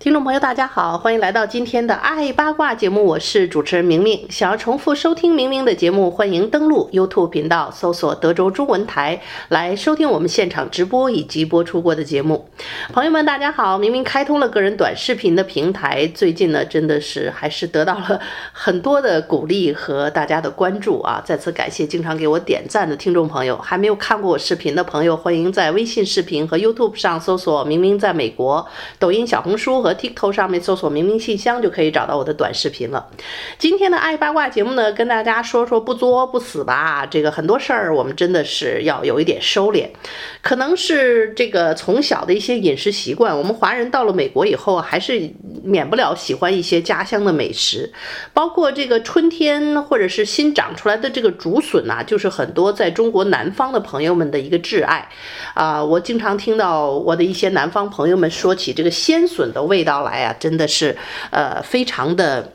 听众朋友，大家好，欢迎来到今天的爱八卦节目，我是主持人明明。想要重复收听明明的节目，欢迎登录 YouTube 频道，搜索德州中文台来收听我们现场直播以及播出过的节目。朋友们，大家好，明明开通了个人短视频的平台，最近呢，真的是还是得到了很多的鼓励和大家的关注啊！再次感谢经常给我点赞的听众朋友，还没有看过我视频的朋友，欢迎在微信视频和 YouTube 上搜索“明明在美国”，抖音、小红书和 TikTok 上面搜索“明明信箱”就可以找到我的短视频了。今天的爱八卦节目呢，跟大家说说不作不死吧。这个很多事儿我们真的是要有一点收敛，可能是这个从小的一些饮食习惯，我们华人到了美国以后，还是免不了喜欢一些家乡的美食，包括这个春天或者是新长出来的这个竹笋呐、啊，就是很多在中国南方的朋友们的一个挚爱啊。我经常听到我的一些南方朋友们说起这个鲜笋的味味道。来啊，真的是呃非常的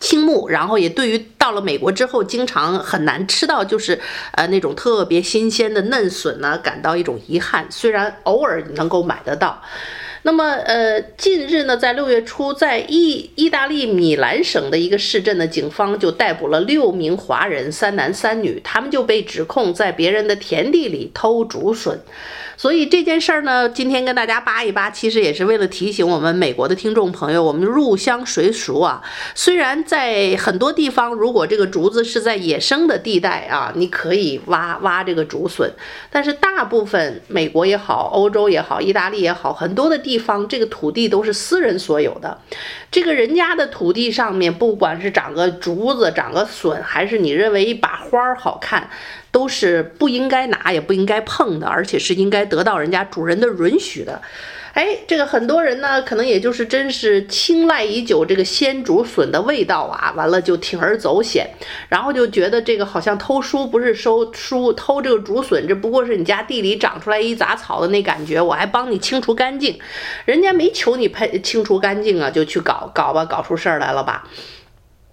倾慕，然后也对于到了美国之后经常很难吃到就是呃那种特别新鲜的嫩笋呢，感到一种遗憾。虽然偶尔能够买得到。那么，呃，近日呢，在六月初，在意意大利米兰省的一个市镇的警方就逮捕了六名华人，三男三女，他们就被指控在别人的田地里偷竹笋。所以这件事儿呢，今天跟大家扒一扒，其实也是为了提醒我们美国的听众朋友，我们入乡随俗啊。虽然在很多地方，如果这个竹子是在野生的地带啊，你可以挖挖这个竹笋，但是大部分美国也好，欧洲也好，意大利也好，很多的地。地方这个土地都是私人所有的，这个人家的土地上面，不管是长个竹子、长个笋，还是你认为一把花儿好看，都是不应该拿，也不应该碰的，而且是应该得到人家主人的允许的。哎，这个很多人呢，可能也就是真是青睐已久这个鲜竹笋的味道啊，完了就铤而走险，然后就觉得这个好像偷书不是收书，偷这个竹笋，这不过是你家地里长出来一杂草的那感觉，我还帮你清除干净，人家没求你喷清除干净啊，就去搞搞吧，搞出事儿来了吧。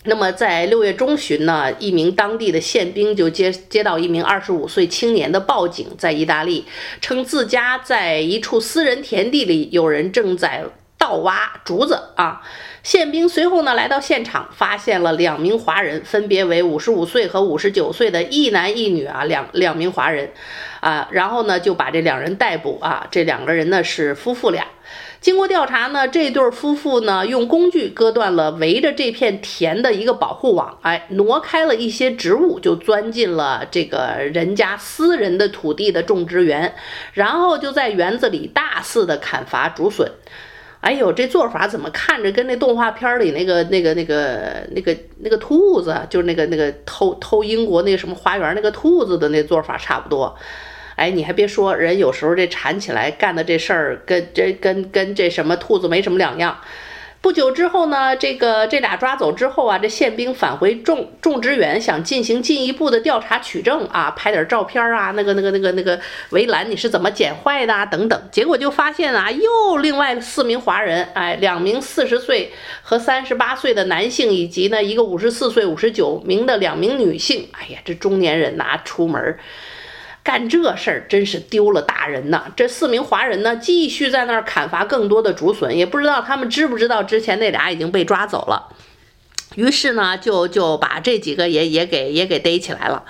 那么在六月中旬呢，一名当地的宪兵就接接到一名二十五岁青年的报警，在意大利称自家在一处私人田地里有人正在盗挖竹子啊。宪兵随后呢来到现场，发现了两名华人，分别为五十五岁和五十九岁的一男一女啊，两两名华人啊，然后呢就把这两人逮捕啊，这两个人呢是夫妇俩。经过调查呢，这对夫妇呢用工具割断了围着这片田的一个保护网，哎，挪开了一些植物，就钻进了这个人家私人的土地的种植园，然后就在园子里大肆的砍伐竹笋。哎呦，这做法怎么看着跟那动画片里那个、那个、那个、那个、那个兔子，就是那个、那个偷偷英国那个什么花园那个兔子的那做法差不多。哎，你还别说，人有时候这缠起来干的这事儿，跟这跟跟这什么兔子没什么两样。不久之后呢，这个这俩抓走之后啊，这宪兵返回种种植园，想进行进一步的调查取证啊，拍点照片啊，那个那个那个那个围栏你是怎么剪坏的啊？等等。结果就发现啊，又另外四名华人，哎，两名四十岁和三十八岁的男性，以及呢一个五十四岁、五十九名的两名女性。哎呀，这中年人呐，出门。干这事儿真是丢了大人呐！这四名华人呢，继续在那儿砍伐更多的竹笋，也不知道他们知不知道之前那俩已经被抓走了。于是呢，就就把这几个也也给也给逮起来了。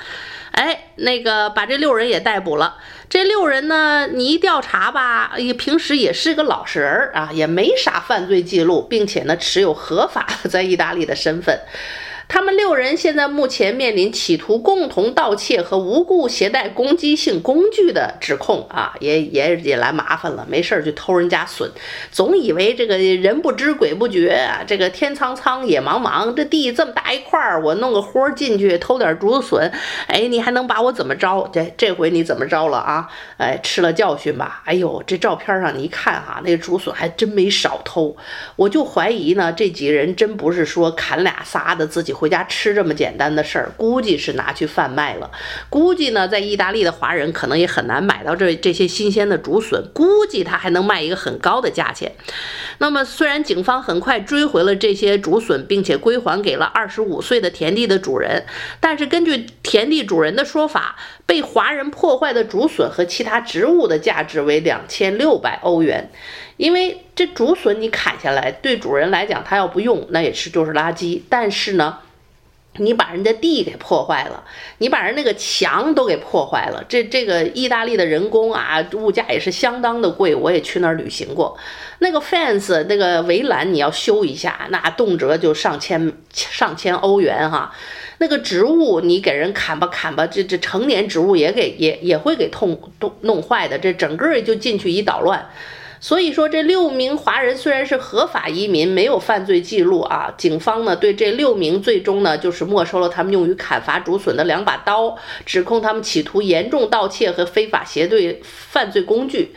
哎，那个把这六人也逮捕了。这六人呢，你一调查吧，也平时也是个老实人啊，也没啥犯罪记录，并且呢，持有合法的 在意大利的身份。他们六人现在目前面临企图共同盗窃和无故携带攻击性工具的指控啊，也也也来麻烦了，没事儿就偷人家笋，总以为这个人不知鬼不觉啊，这个天苍苍野茫茫，这地这么大一块儿，我弄个豁进去偷点竹笋，哎，你还能把我怎么着？这这回你怎么着了啊？哎，吃了教训吧？哎呦，这照片上你一看哈、那竹笋还真没少偷，我就怀疑呢，这几个人真不是说砍俩仨的自己。回家吃这么简单的事儿，估计是拿去贩卖了。估计呢，在意大利的华人可能也很难买到这这些新鲜的竹笋，估计他还能卖一个很高的价钱。那么，虽然警方很快追回了这些竹笋，并且归还给了二十五岁的田地的主人，但是根据田地主人的说法，被华人破坏的竹笋和其他植物的价值为两千六百欧元。因为这竹笋你砍下来，对主人来讲，他要不用，那也是就是垃圾。但是呢，你把人家地给破坏了，你把人那个墙都给破坏了。这这个意大利的人工啊，物价也是相当的贵。我也去那儿旅行过，那个 fence 那个围栏你要修一下，那动辄就上千上千欧元哈。那个植物你给人砍吧砍吧，这这成年植物也给也也会给痛弄弄坏的，这整个就进去一捣乱。所以说，这六名华人虽然是合法移民，没有犯罪记录啊。警方呢，对这六名最终呢，就是没收了他们用于砍伐竹笋的两把刀，指控他们企图严重盗窃和非法携带犯罪工具。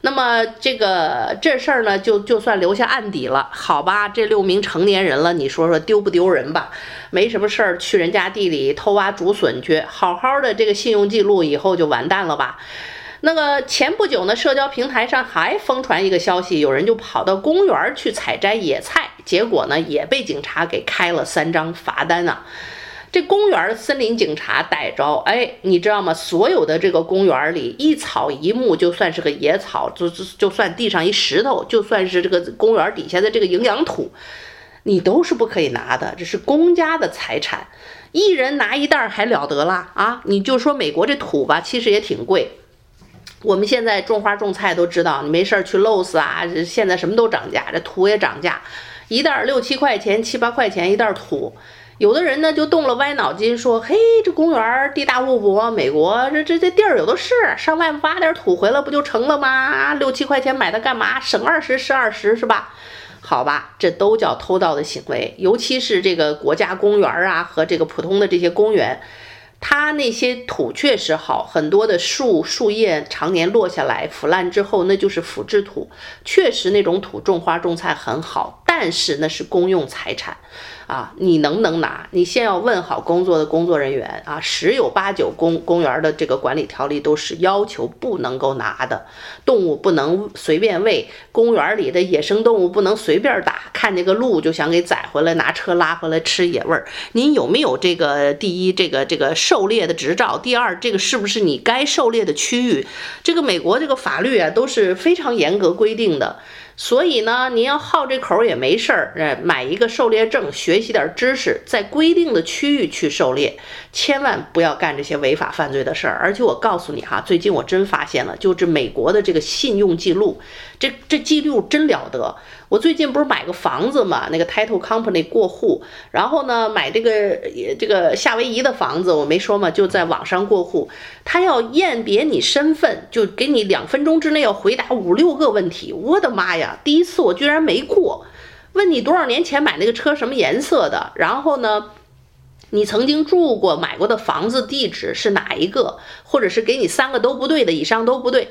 那么这个这事儿呢，就就算留下案底了，好吧？这六名成年人了，你说说丢不丢人吧？没什么事儿，去人家地里偷挖竹笋去，好好的这个信用记录以后就完蛋了吧？那个前不久呢，社交平台上还疯传一个消息，有人就跑到公园去采摘野菜，结果呢也被警察给开了三张罚单啊。这公园森林警察逮着，哎，你知道吗？所有的这个公园里一草一木，就算是个野草，就就就算地上一石头，就算是这个公园底下的这个营养土，你都是不可以拿的，这是公家的财产，一人拿一袋还了得啦啊！你就说美国这土吧，其实也挺贵。我们现在种花种菜都知道，你没事儿去 l o s 啊，现在什么都涨价，这土也涨价，一袋六七块钱、七八块钱一袋土。有的人呢就动了歪脑筋，说：“嘿，这公园地大物博，美国这这这地儿有的是，上外面挖点土回来不就成了吗？六七块钱买它干嘛？省二十是二十是吧？好吧，这都叫偷盗的行为，尤其是这个国家公园啊和这个普通的这些公园。”它那些土确实好，很多的树树叶常年落下来腐烂之后，那就是腐质土，确实那种土种花种菜很好，但是那是公用财产。啊，你能不能拿？你先要问好工作的工作人员啊，十有八九公公园的这个管理条例都是要求不能够拿的，动物不能随便喂，公园里的野生动物不能随便打，看见个鹿就想给宰回来，拿车拉回来吃野味儿。您有没有这个第一这个这个狩猎的执照？第二，这个是不是你该狩猎的区域？这个美国这个法律啊都是非常严格规定的。所以呢，您要好这口也没事儿，呃，买一个狩猎证，学习点知识，在规定的区域去狩猎，千万不要干这些违法犯罪的事儿。而且我告诉你哈，最近我真发现了，就这美国的这个信用记录，这这记录真了得。我最近不是买个房子嘛，那个 Title Company 过户，然后呢，买这个这个夏威夷的房子，我没说嘛，就在网上过户，他要验别你身份，就给你两分钟之内要回答五六个问题，我的妈呀，第一次我居然没过，问你多少年前买那个车什么颜色的，然后呢，你曾经住过买过的房子地址是哪一个，或者是给你三个都不对的，以上都不对。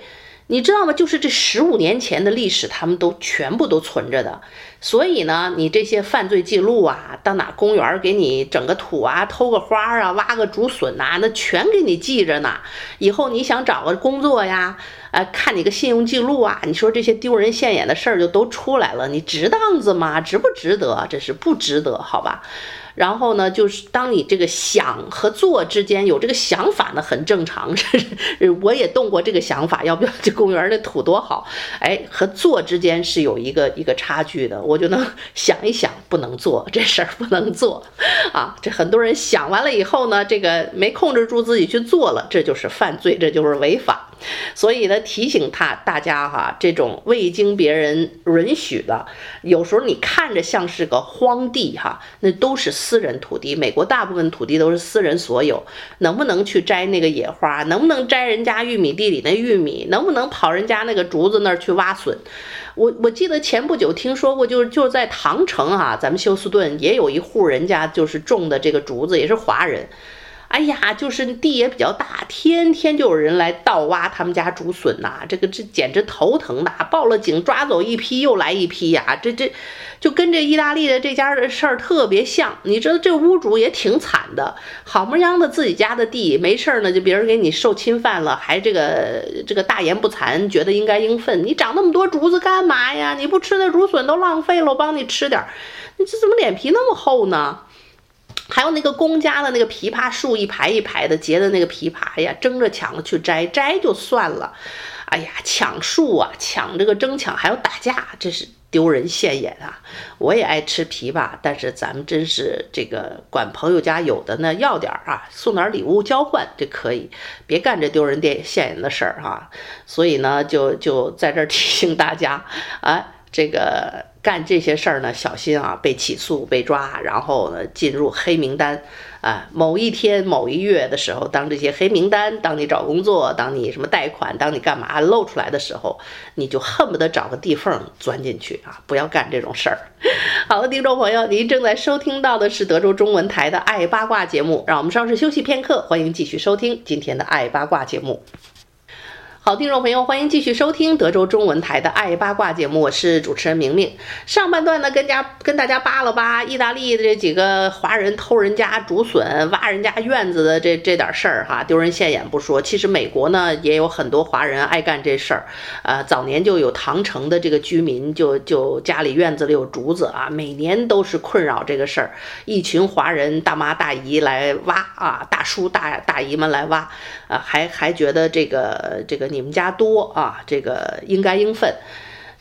你知道吗？就是这十五年前的历史，他们都全部都存着的。所以呢，你这些犯罪记录啊，到哪公园给你整个土啊，偷个花啊，挖个竹笋呐，那全给你记着呢。以后你想找个工作呀，呃，看你个信用记录啊，你说这些丢人现眼的事儿就都出来了，你值当子吗？值不值得？这是不值得，好吧？然后呢，就是当你这个想和做之间有这个想法呢，很正常。我也动过这个想法，要不要这公园的土多好？哎，和做之间是有一个一个差距的。我就能想一想，不能做这事儿，不能做啊。这很多人想完了以后呢，这个没控制住自己去做了，这就是犯罪，这就是违法。所以呢，提醒他大家哈，这种未经别人允许的，有时候你看着像是个荒地哈，那都是私人土地。美国大部分土地都是私人所有，能不能去摘那个野花？能不能摘人家玉米地里那玉米？能不能跑人家那个竹子那儿去挖笋？我我记得前不久听说过，就是就在唐城啊，咱们休斯顿也有一户人家就是种的这个竹子，也是华人。哎呀，就是地也比较大，天天就有人来盗挖他们家竹笋呐，这个这简直头疼的，报了警抓走一批又来一批呀，这这就跟这意大利的这家的事儿特别像。你知道这屋主也挺惨的，好么样的自己家的地没事儿呢，就别人给你受侵犯了，还这个这个大言不惭，觉得应该应分。你长那么多竹子干嘛呀？你不吃那竹笋都浪费了，我帮你吃点儿，你这怎么脸皮那么厚呢？还有那个公家的那个枇杷树，一排一排的结的那个枇杷，哎呀，争着抢着去摘，摘就算了，哎呀，抢树啊，抢这个争抢还要打架，这是丢人现眼啊！我也爱吃枇杷，但是咱们真是这个管朋友家有的呢，要点啊，送点礼物交换这可以，别干这丢人电现眼的事儿哈。所以呢，就就在这儿提醒大家啊。这个干这些事儿呢，小心啊，被起诉、被抓，然后呢进入黑名单啊。某一天、某一月的时候，当这些黑名单，当你找工作，当你什么贷款，当你干嘛露出来的时候，你就恨不得找个地缝钻进去啊！不要干这种事儿。好了，听众朋友，您正在收听到的是德州中文台的《爱八卦》节目，让我们稍事休息片刻，欢迎继续收听今天的《爱八卦》节目。好，听众朋友，欢迎继续收听德州中文台的《爱八卦》节目，我是主持人明明。上半段呢，跟家跟大家扒了扒意大利的这几个华人偷人家竹笋、挖人家院子的这这点事儿哈，丢人现眼不说，其实美国呢也有很多华人爱干这事儿。呃，早年就有唐城的这个居民就，就家里院子里有竹子啊，每年都是困扰这个事儿，一群华人大妈大姨来挖啊，大叔大大姨们来挖啊，还还觉得这个这个。你们家多啊，这个应该应分。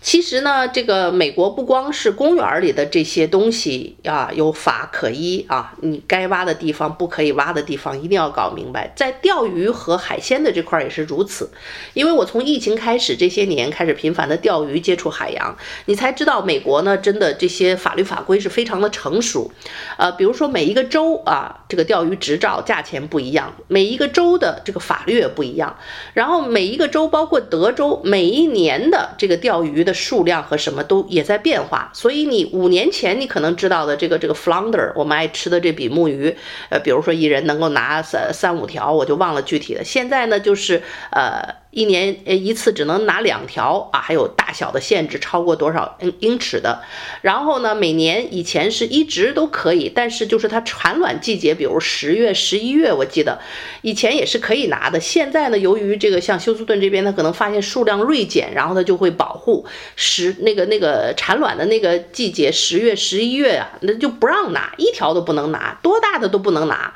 其实呢，这个美国不光是公园里的这些东西啊，有法可依啊，你该挖的地方，不可以挖的地方，一定要搞明白。在钓鱼和海鲜的这块也是如此。因为我从疫情开始这些年开始频繁的钓鱼，接触海洋，你才知道美国呢，真的这些法律法规是非常的成熟。呃，比如说每一个州啊，这个钓鱼执照价钱不一样，每一个州的这个法律也不一样。然后每一个州，包括德州，每一年的这个钓鱼的。数量和什么都也在变化，所以你五年前你可能知道的这个这个 flounder，我们爱吃的这比目鱼，呃，比如说一人能够拿三三五条，我就忘了具体的。现在呢，就是呃。一年呃一次只能拿两条啊，还有大小的限制，超过多少英英尺的。然后呢，每年以前是一直都可以，但是就是它产卵季节，比如十月、十一月，我记得以前也是可以拿的。现在呢，由于这个像休斯顿这边，它可能发现数量锐减，然后它就会保护十那个那个产卵的那个季节，十月、十一月啊，那就不让拿，一条都不能拿，多大的都不能拿。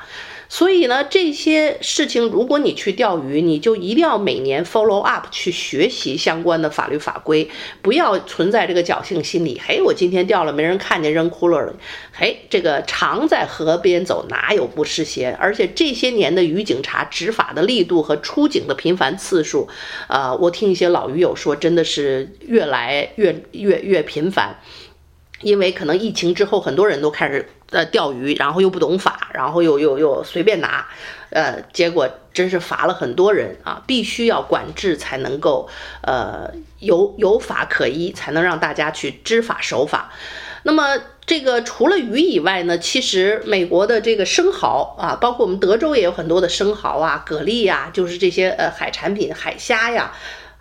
所以呢，这些事情，如果你去钓鱼，你就一定要每年 follow up 去学习相关的法律法规，不要存在这个侥幸心理。嘿，我今天钓了，没人看见扔窟窿了。嘿，这个常在河边走，哪有不湿鞋？而且这些年的渔警察执法的力度和出警的频繁次数，呃，我听一些老鱼友说，真的是越来越越越频繁。因为可能疫情之后，很多人都开始呃钓鱼，然后又不懂法，然后又又又随便拿，呃，结果真是罚了很多人啊！必须要管制才能够，呃，有有法可依，才能让大家去知法守法。那么这个除了鱼以外呢，其实美国的这个生蚝啊，包括我们德州也有很多的生蚝啊、蛤蜊呀，就是这些呃海产品、海虾呀。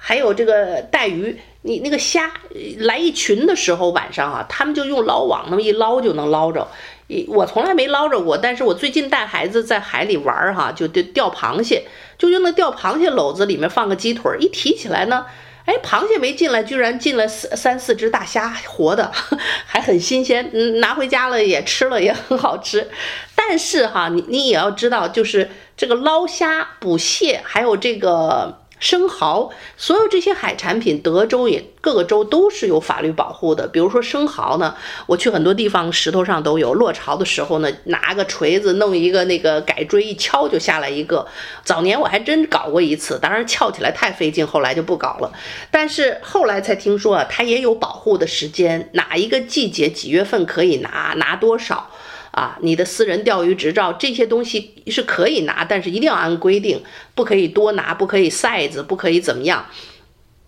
还有这个带鱼，你那个虾来一群的时候，晚上啊，他们就用捞网那么一捞就能捞着。一我从来没捞着过，但是我最近带孩子在海里玩儿哈，就钓钓螃蟹，就用那钓螃蟹篓子里面放个鸡腿，一提起来呢，哎，螃蟹没进来，居然进了三三四只大虾，活的，还很新鲜，嗯，拿回家了也吃了，也很好吃。但是哈，你你也要知道，就是这个捞虾、捕蟹，还有这个。生蚝，所有这些海产品，德州也各个州都是有法律保护的。比如说生蚝呢，我去很多地方，石头上都有。落潮的时候呢，拿个锤子弄一个那个改锥一敲就下来一个。早年我还真搞过一次，当然撬起来太费劲，后来就不搞了。但是后来才听说啊，它也有保护的时间，哪一个季节几月份可以拿，拿多少。啊，你的私人钓鱼执照这些东西是可以拿，但是一定要按规定，不可以多拿，不可以 size，不可以怎么样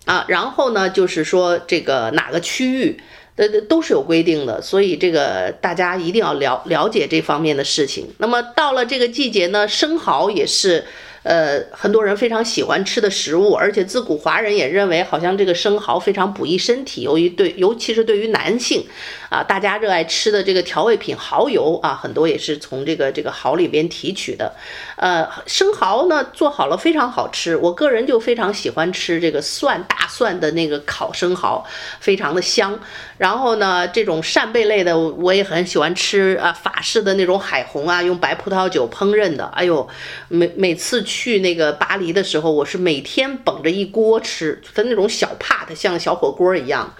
啊？然后呢，就是说这个哪个区域呃都是有规定的，所以这个大家一定要了了解这方面的事情。那么到了这个季节呢，生蚝也是。呃，很多人非常喜欢吃的食物，而且自古华人也认为，好像这个生蚝非常补益身体。由于对，尤其是对于男性，啊，大家热爱吃的这个调味品蚝油啊，很多也是从这个这个蚝里边提取的。呃，生蚝呢做好了非常好吃，我个人就非常喜欢吃这个蒜大蒜的那个烤生蚝，非常的香。然后呢，这种扇贝类的我也很喜欢吃啊，法式的那种海虹啊，用白葡萄酒烹饪的，哎呦，每每次去。去那个巴黎的时候，我是每天捧着一锅吃，它那种小帕，它像小火锅一样，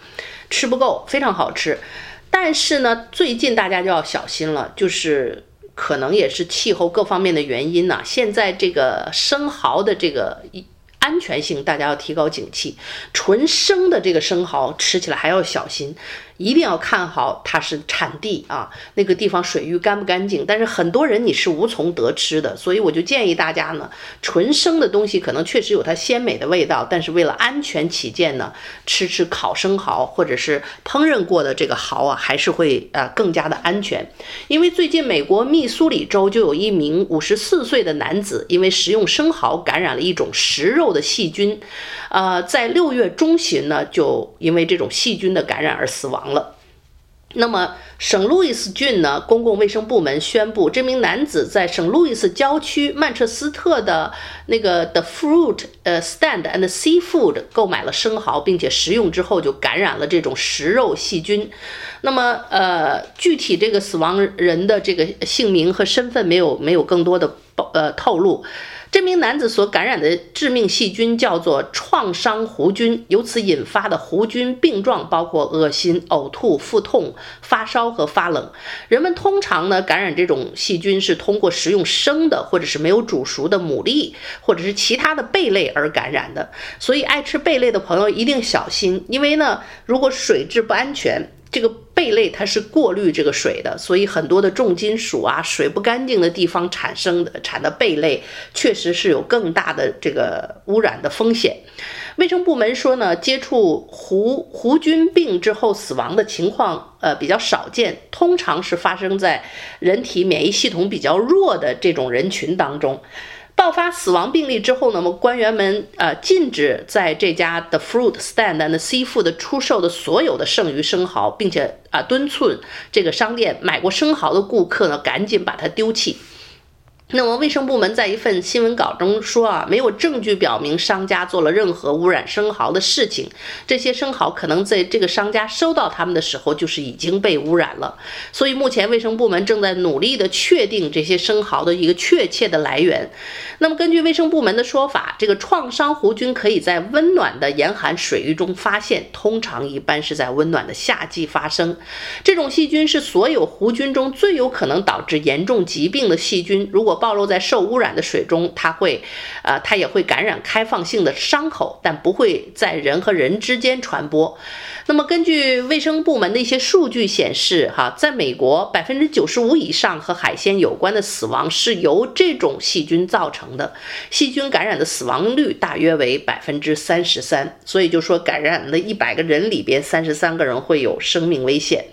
吃不够，非常好吃。但是呢，最近大家就要小心了，就是可能也是气候各方面的原因呢、现在这个生蚝的这个安全性，大家要提高警惕。纯生的这个生蚝吃起来还要小心。一定要看好它是产地啊，那个地方水域干不干净？但是很多人你是无从得知的，所以我就建议大家呢，纯生的东西可能确实有它鲜美的味道，但是为了安全起见呢，吃吃烤生蚝或者是烹饪过的这个蚝啊，还是会呃更加的安全。因为最近美国密苏里州就有一名五十四岁的男子，因为食用生蚝感染了一种食肉的细菌，呃，在六月中旬呢，就因为这种细菌的感染而死亡。了，那么省路易斯郡呢，公共卫生部门宣布，这名男子在省路易斯郊区曼彻斯特的那个 The Fruit 呃 Stand and Seafood 购买了生蚝，并且食用之后就感染了这种食肉细菌。那么呃，具体这个死亡人的这个姓名和身份没有没有更多的报呃透露。这名男子所感染的致命细菌叫做创伤弧菌，由此引发的弧菌病状包括恶心、呕吐、腹痛、发烧和发冷。人们通常呢感染这种细菌是通过食用生的或者是没有煮熟的牡蛎或者是其他的贝类而感染的。所以爱吃贝类的朋友一定小心，因为呢如果水质不安全。这个贝类它是过滤这个水的，所以很多的重金属啊，水不干净的地方产生的产的贝类，确实是有更大的这个污染的风险。卫生部门说呢，接触弧弧菌病之后死亡的情况，呃，比较少见，通常是发生在人体免疫系统比较弱的这种人群当中。爆发死亡病例之后呢，那么官员们呃禁止在这家的 Fruit Stand and Seafood 出售的所有的剩余生蚝，并且啊敦促这个商店买过生蚝的顾客呢赶紧把它丢弃。那么，卫生部门在一份新闻稿中说啊，没有证据表明商家做了任何污染生蚝的事情。这些生蚝可能在这个商家收到他们的时候，就是已经被污染了。所以，目前卫生部门正在努力的确定这些生蚝的一个确切的来源。那么，根据卫生部门的说法，这个创伤弧菌可以在温暖的严寒水域中发现，通常一般是在温暖的夏季发生。这种细菌是所有弧菌中最有可能导致严重疾病的细菌。如果暴露在受污染的水中，它会，呃，它也会感染开放性的伤口，但不会在人和人之间传播。那么，根据卫生部门的一些数据显示，哈，在美国，百分之九十五以上和海鲜有关的死亡是由这种细菌造成的，细菌感染的死亡率大约为百分之三十三。所以就说，感染了一百个人里边，三十三个人会有生命危险。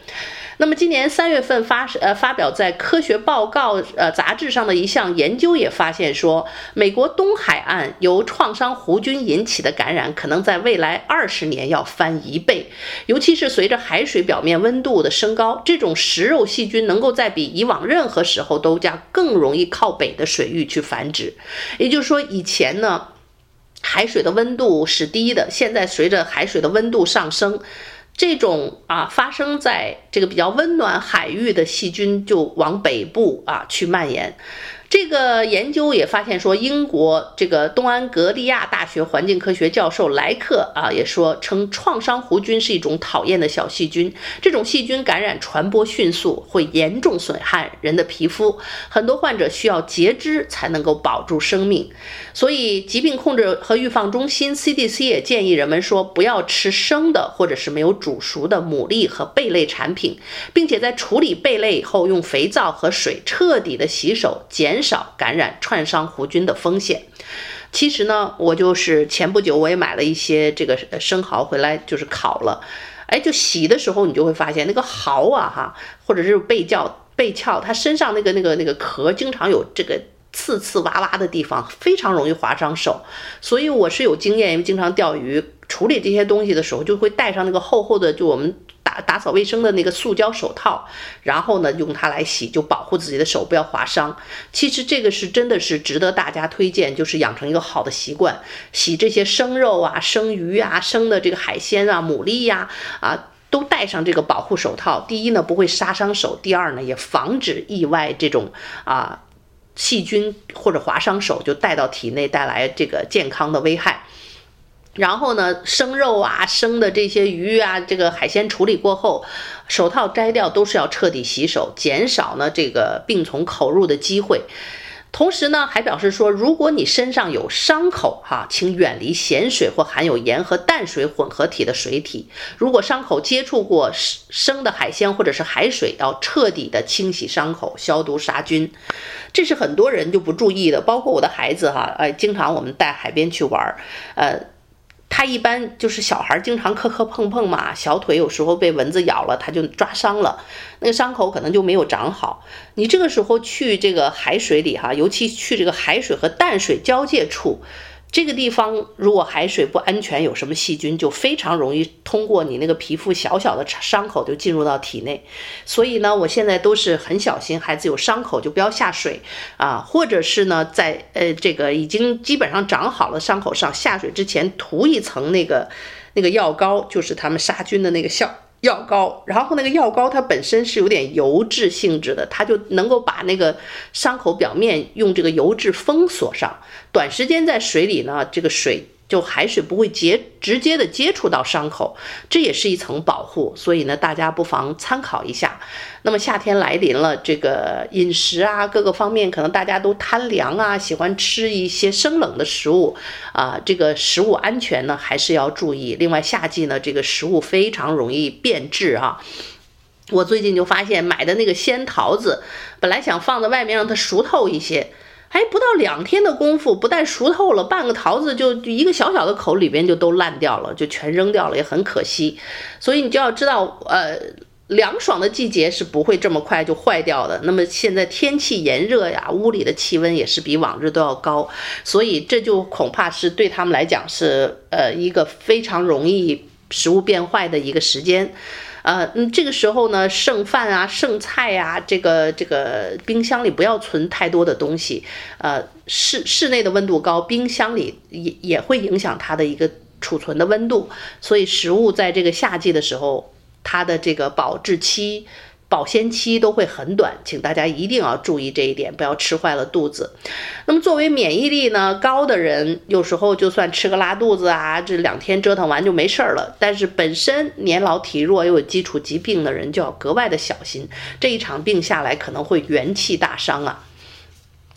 那么今年三月份发呃发表在科学报告呃杂志上的一项研究也发现说，美国东海岸由创伤弧菌引起的感染可能在未来二十年要翻一倍，尤其是随着海水表面温度的升高，这种食肉细菌能够在比以往任何时候都将更容易靠北的水域去繁殖。也就是说，以前呢，海水的温度是低的，现在随着海水的温度上升。这种啊，发生在这个比较温暖海域的细菌就往北部啊去蔓延，这个研究也发现说，英国这个东安格利亚大学环境科学教授莱克啊也说，称创伤弧菌是一种讨厌的小细菌，这种细菌感染传播迅速，会严重损害人的皮肤，很多患者需要截肢才能够保住生命。所以，疾病控制和预防中心 CDC 也建议人们说，不要吃生的或者是没有煮熟的牡蛎和贝类产品，并且在处理贝类以后，用肥皂和水彻底的洗手，减少感染创伤弧菌的风险。其实呢，我就是前不久我也买了一些这个生蚝回来，就是烤了，哎，就洗的时候你就会发现那个蚝啊哈，或者是贝壳贝壳，它身上那个那个那个壳经常有这个刺刺哇哇的地方，非常容易划伤手。所以我是有经验，因为经常钓鱼，处理这些东西的时候就会带上那个厚厚的，就我们。打打扫卫生的那个塑胶手套，然后呢，用它来洗，就保护自己的手不要划伤。其实这个是真的是值得大家推荐，就是养成一个好的习惯，洗这些生肉啊、生鱼啊、生的这个海鲜啊、牡蛎呀啊，都戴上这个保护手套。第一呢，不会杀伤手；第二呢，也防止意外这种啊细菌或者划伤手就带到体内带来这个健康的危害。然后呢，生肉啊、生的这些鱼啊，这个海鲜处理过后，手套摘掉都是要彻底洗手，减少呢这个病从口入的机会。同时呢，还表示说，如果你身上有伤口哈，请远离咸水或含有盐和淡水混合体的水体。如果伤口接触过生的海鲜或者是海水，要彻底的清洗伤口，消毒杀菌。这是很多人就不注意的，包括我的孩子哈，哎，经常我们带海边去玩儿，呃。他一般就是小孩经常磕磕碰碰嘛，小腿有时候被蚊子咬了，他就抓伤了，那个伤口可能就没有长好。你这个时候去这个海水里哈，尤其去这个海水和淡水交界处。这个地方如果海水不安全，有什么细菌就非常容易通过你那个皮肤小小的伤口就进入到体内。所以呢，我现在都是很小心，孩子有伤口就不要下水啊，或者是呢，在呃这个已经基本上长好了伤口上下水之前涂一层那个那个药膏，就是他们杀菌的那个效。药膏，然后那个药膏它本身是有点油质性质的，它就能够把那个伤口表面用这个油质封锁上。短时间在水里呢，这个水。就海水不会接直接的接触到伤口，这也是一层保护，所以呢，大家不妨参考一下。那么夏天来临了，这个饮食啊，各个方面可能大家都贪凉啊，喜欢吃一些生冷的食物啊，这个食物安全呢还是要注意。另外，夏季呢，这个食物非常容易变质啊。我最近就发现买的那个鲜桃子，本来想放在外面让它熟透一些。还不到两天的功夫，不但熟透了，半个桃子就一个小小的口里边就都烂掉了，就全扔掉了，也很可惜。所以你就要知道，呃，凉爽的季节是不会这么快就坏掉的。那么现在天气炎热呀，屋里的气温也是比往日都要高，所以这就恐怕是对他们来讲是呃一个非常容易食物变坏的一个时间。呃，嗯，这个时候呢，剩饭啊、剩菜啊，这个这个冰箱里不要存太多的东西。呃，室室内的温度高，冰箱里也也会影响它的一个储存的温度，所以食物在这个夏季的时候，它的这个保质期。保鲜期都会很短，请大家一定要注意这一点，不要吃坏了肚子。那么作为免疫力呢高的人，有时候就算吃个拉肚子啊，这两天折腾完就没事儿了。但是本身年老体弱又有基础疾病的人，就要格外的小心，这一场病下来可能会元气大伤啊。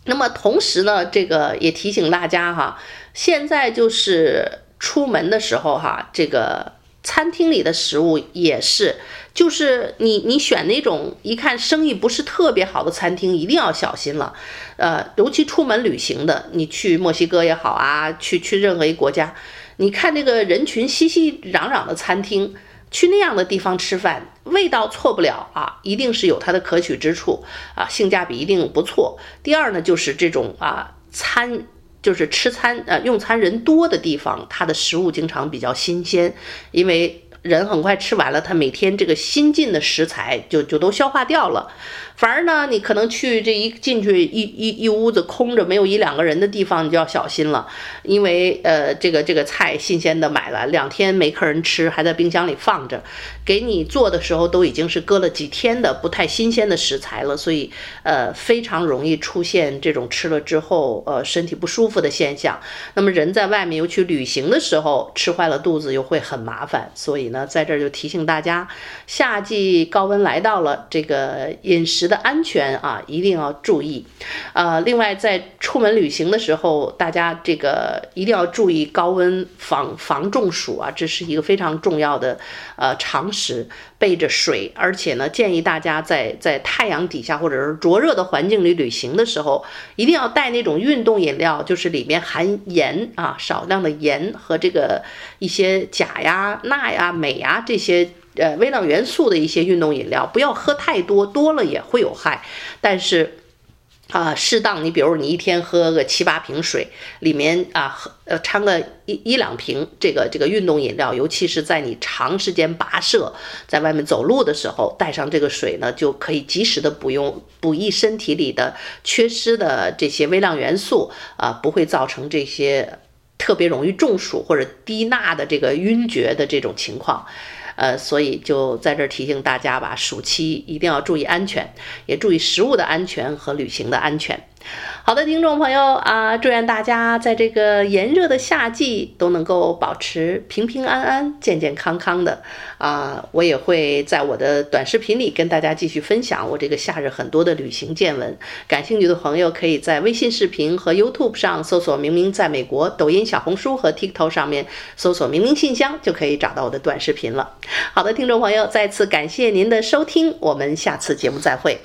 那么同时呢，这个也提醒大家哈，现在就是出门的时候哈，这个餐厅里的食物也是。就是你，你选那种一看生意不是特别好的餐厅，一定要小心了。呃，尤其出门旅行的，你去墨西哥也好啊，去去任何一国家，你看那个人群熙熙攘攘的餐厅，去那样的地方吃饭，味道错不了啊，一定是有它的可取之处啊，性价比一定不错。第二呢，就是这种啊餐，就是吃餐呃用餐人多的地方，它的食物经常比较新鲜，因为。人很快吃完了，他每天这个新进的食材就就都消化掉了。反而呢，你可能去这一进去一一一屋子空着，没有一两个人的地方，你就要小心了，因为呃，这个这个菜新鲜的买了两天没客人吃，还在冰箱里放着，给你做的时候都已经是搁了几天的不太新鲜的食材了，所以呃非常容易出现这种吃了之后呃身体不舒服的现象。那么人在外面又去旅行的时候吃坏了肚子又会很麻烦，所以呢，在这儿就提醒大家，夏季高温来到了，这个饮食。的安全啊，一定要注意。呃，另外在出门旅行的时候，大家这个一定要注意高温防防中暑啊，这是一个非常重要的呃常识。备着水，而且呢，建议大家在在太阳底下或者是灼热的环境里旅行的时候，一定要带那种运动饮料，就是里面含盐啊，少量的盐和这个一些钾呀、钠呀、镁呀这些。呃，微量元素的一些运动饮料，不要喝太多，多了也会有害。但是，啊，适当，你比如你一天喝个七八瓶水，里面啊，喝呃掺个一一两瓶这个这个运动饮料，尤其是在你长时间跋涉，在外面走路的时候，带上这个水呢，就可以及时的补用补益身体里的缺失的这些微量元素啊，不会造成这些特别容易中暑或者低钠的这个晕厥的这种情况。呃，所以就在这儿提醒大家吧，暑期一定要注意安全，也注意食物的安全和旅行的安全。好的，听众朋友啊，祝愿大家在这个炎热的夏季都能够保持平平安安、健健康康的啊！我也会在我的短视频里跟大家继续分享我这个夏日很多的旅行见闻。感兴趣的朋友可以在微信视频和 YouTube 上搜索“明明在美国”，抖音、小红书和 TikTok 上面搜索“明明信箱”就可以找到我的短视频了。好的，听众朋友，再次感谢您的收听，我们下次节目再会。